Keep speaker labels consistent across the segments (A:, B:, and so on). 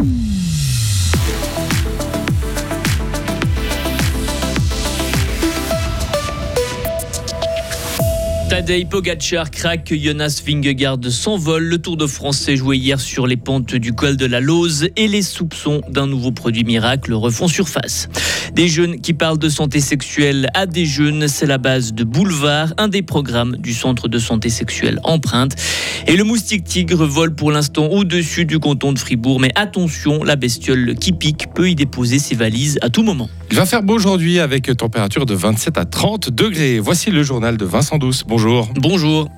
A: Mm-hmm. Tadej Pogacar craque, Jonas Vingegaard s'envole. Le Tour de France s'est joué hier sur les pentes du col de la Lose et les soupçons d'un nouveau produit miracle refont surface. Des jeunes qui parlent de santé sexuelle à des jeunes, c'est la base de Boulevard, un des programmes du centre de santé sexuelle Empreinte. Et le moustique tigre vole pour l'instant au-dessus du canton de Fribourg, mais attention, la bestiole qui pique peut y déposer ses valises à tout moment.
B: Il va faire beau aujourd'hui avec température de 27 à 30 degrés. Voici le journal de Vincent Douce. Bonjour.
A: Bonjour.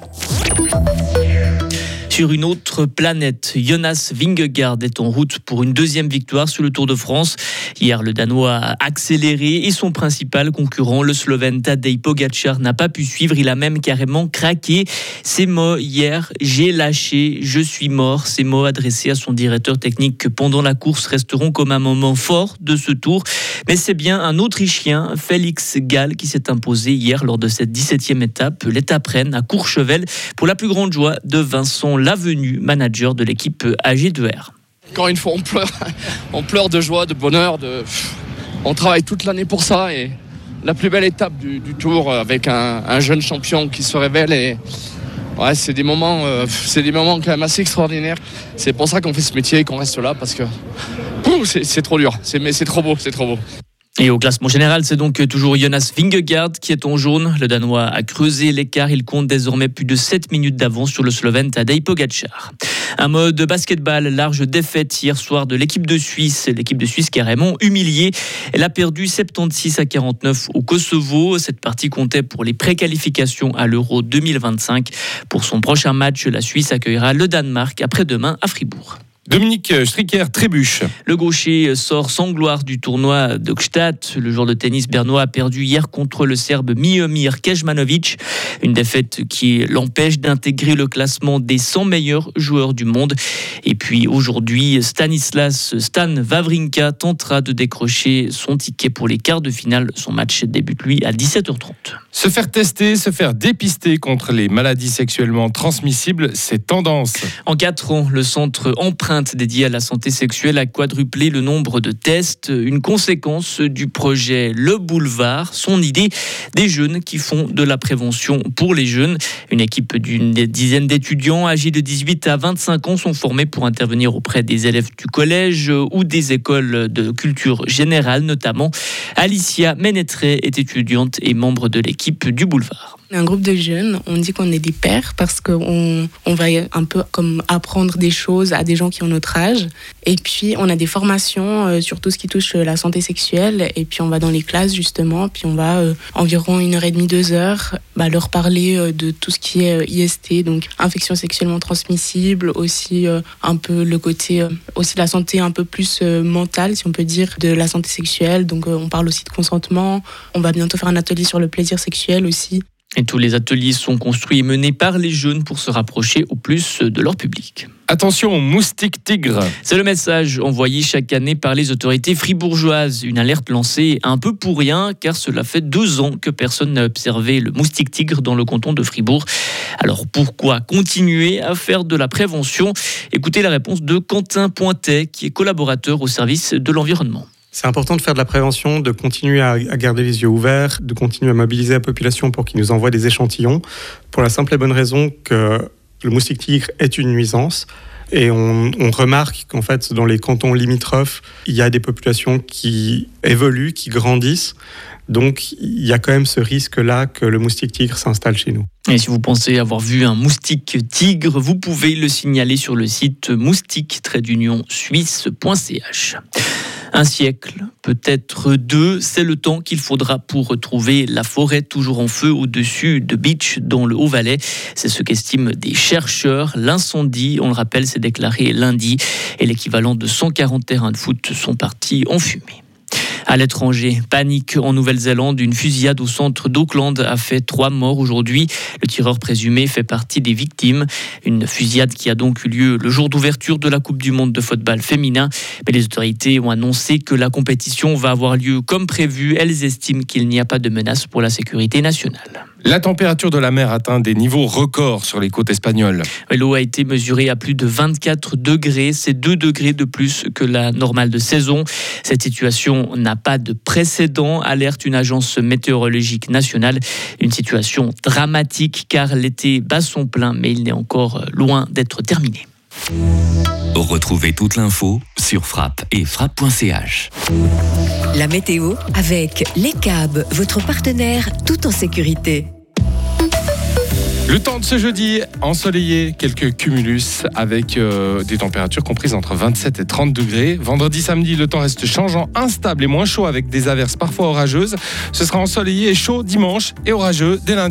A: Sur une autre planète, Jonas Vingegaard est en route pour une deuxième victoire sur le Tour de France. Hier, le Danois a accéléré et son principal concurrent, le Slovène Tadej Pogacar, n'a pas pu suivre. Il a même carrément craqué. Ces mots hier, j'ai lâché, je suis mort. Ces mots adressés à son directeur technique que pendant la course resteront comme un moment fort de ce Tour. Mais c'est bien un Autrichien, Félix Gall, qui s'est imposé hier lors de cette 17e étape, l'étape reine à Courchevel, pour la plus grande joie de Vincent Lavenu, manager de l'équipe AG2R.
C: Encore une fois, on pleure, on pleure de joie, de bonheur, on travaille toute l'année pour ça et la plus belle étape du, tour avec un, jeune champion qui se révèle et ouais, c'est des moments, euh, c'est des moments quand même assez extraordinaires. C'est pour ça qu'on fait ce métier et qu'on reste là parce que c'est trop dur, mais c'est trop beau, c'est trop beau.
A: Et au classement général, c'est donc toujours Jonas Vingegaard qui est en jaune. Le Danois a creusé l'écart. Il compte désormais plus de 7 minutes d'avance sur le Slovène Tadej Pogacar. Un mode basketball, large défaite hier soir de l'équipe de Suisse. L'équipe de Suisse carrément humiliée. Elle a perdu 76 à 49 au Kosovo. Cette partie comptait pour les préqualifications à l'Euro 2025. Pour son prochain match, la Suisse accueillera le Danemark après-demain à Fribourg.
B: Dominique Stricker trébuche.
A: Le gaucher sort sans gloire du tournoi de Gstaad. Le joueur de tennis bernois a perdu hier contre le Serbe Miomir Kejmanovic. Une défaite qui l'empêche d'intégrer le classement des 100 meilleurs joueurs du monde. Et puis aujourd'hui, Stanislas Stan Wawrinka tentera de décrocher son ticket pour les quarts de finale. Son match débute lui à 17h30.
B: Se faire tester, se faire dépister contre les maladies sexuellement transmissibles, c'est tendance.
A: En 4 ans, le centre dédiée à la santé sexuelle a quadruplé le nombre de tests, une conséquence du projet Le Boulevard, son idée des jeunes qui font de la prévention pour les jeunes. Une équipe d'une dizaine d'étudiants âgés de 18 à 25 ans sont formés pour intervenir auprès des élèves du collège ou des écoles de culture générale notamment. Alicia Ménétré est étudiante et membre de l'équipe du Boulevard
D: un groupe de jeunes, on dit qu'on est des pères parce qu'on on va un peu comme apprendre des choses à des gens qui ont notre âge. Et puis on a des formations euh, sur tout ce qui touche la santé sexuelle. Et puis on va dans les classes justement, puis on va euh, environ une heure et demie, deux heures bah, leur parler euh, de tout ce qui est IST, donc infection sexuellement transmissible, aussi un peu le côté, aussi la santé un peu plus mentale, si on peut dire, de la santé sexuelle. Donc on parle aussi de consentement. On va bientôt faire un atelier sur le plaisir sexuel aussi.
A: Et tous les ateliers sont construits et menés par les jeunes pour se rapprocher au plus de leur public.
B: Attention aux moustiques tigres.
A: C'est le message envoyé chaque année par les autorités fribourgeoises. Une alerte lancée un peu pour rien, car cela fait deux ans que personne n'a observé le moustique tigre dans le canton de Fribourg. Alors pourquoi continuer à faire de la prévention? Écoutez la réponse de Quentin Pointet, qui est collaborateur au service de l'environnement.
E: C'est important de faire de la prévention, de continuer à, garder les yeux ouverts, de continuer à mobiliser la population pour qu'ils nous envoient des échantillons, pour la simple et bonne raison que le moustique tigre est une nuisance. Et on, remarque qu'en fait, dans les cantons limitrophes, il y a des populations qui évoluent, qui grandissent. Donc, il y a quand même ce risque-là que le moustique tigre s'installe chez nous.
A: Et si vous pensez avoir vu un moustique tigre, vous pouvez le signaler sur le site moustique-suisse.ch. Un siècle, peut-être deux, c'est le temps qu'il faudra pour retrouver la forêt toujours en feu au-dessus de Beach dans le Haut-Valais. C'est ce qu'estiment des chercheurs. L'incendie, on le rappelle, s'est déclaré lundi et l'équivalent de 140 terrains de foot sont partis en fumée. À l'étranger, panique en Nouvelle-Zélande. Une fusillade au centre d'Auckland a fait trois morts aujourd'hui. Le tireur présumé fait partie des victimes. Une fusillade qui a donc eu lieu le jour d'ouverture de la Coupe du Monde de football féminin. Mais les autorités ont annoncé que la compétition va avoir lieu comme prévu. Elles estiment qu'il n'y a pas de menace pour la sécurité nationale.
B: La température de la mer atteint des niveaux records sur les côtes espagnoles.
A: L'eau a été mesurée à plus de 24 degrés, c'est 2 degrés de plus que la normale de saison. Cette situation n'a pas de précédent, alerte une agence météorologique nationale. Une situation dramatique car l'été bat son plein, mais il n'est encore loin d'être terminé.
F: Retrouvez toute l'info sur frappe et frappe.ch.
G: La météo avec Les câbles, votre partenaire tout en sécurité.
B: Le temps de ce jeudi, ensoleillé, quelques cumulus avec euh, des températures comprises entre 27 et 30 degrés. Vendredi, samedi, le temps reste changeant, instable et moins chaud avec des averses parfois orageuses. Ce sera ensoleillé et chaud dimanche et orageux dès lundi.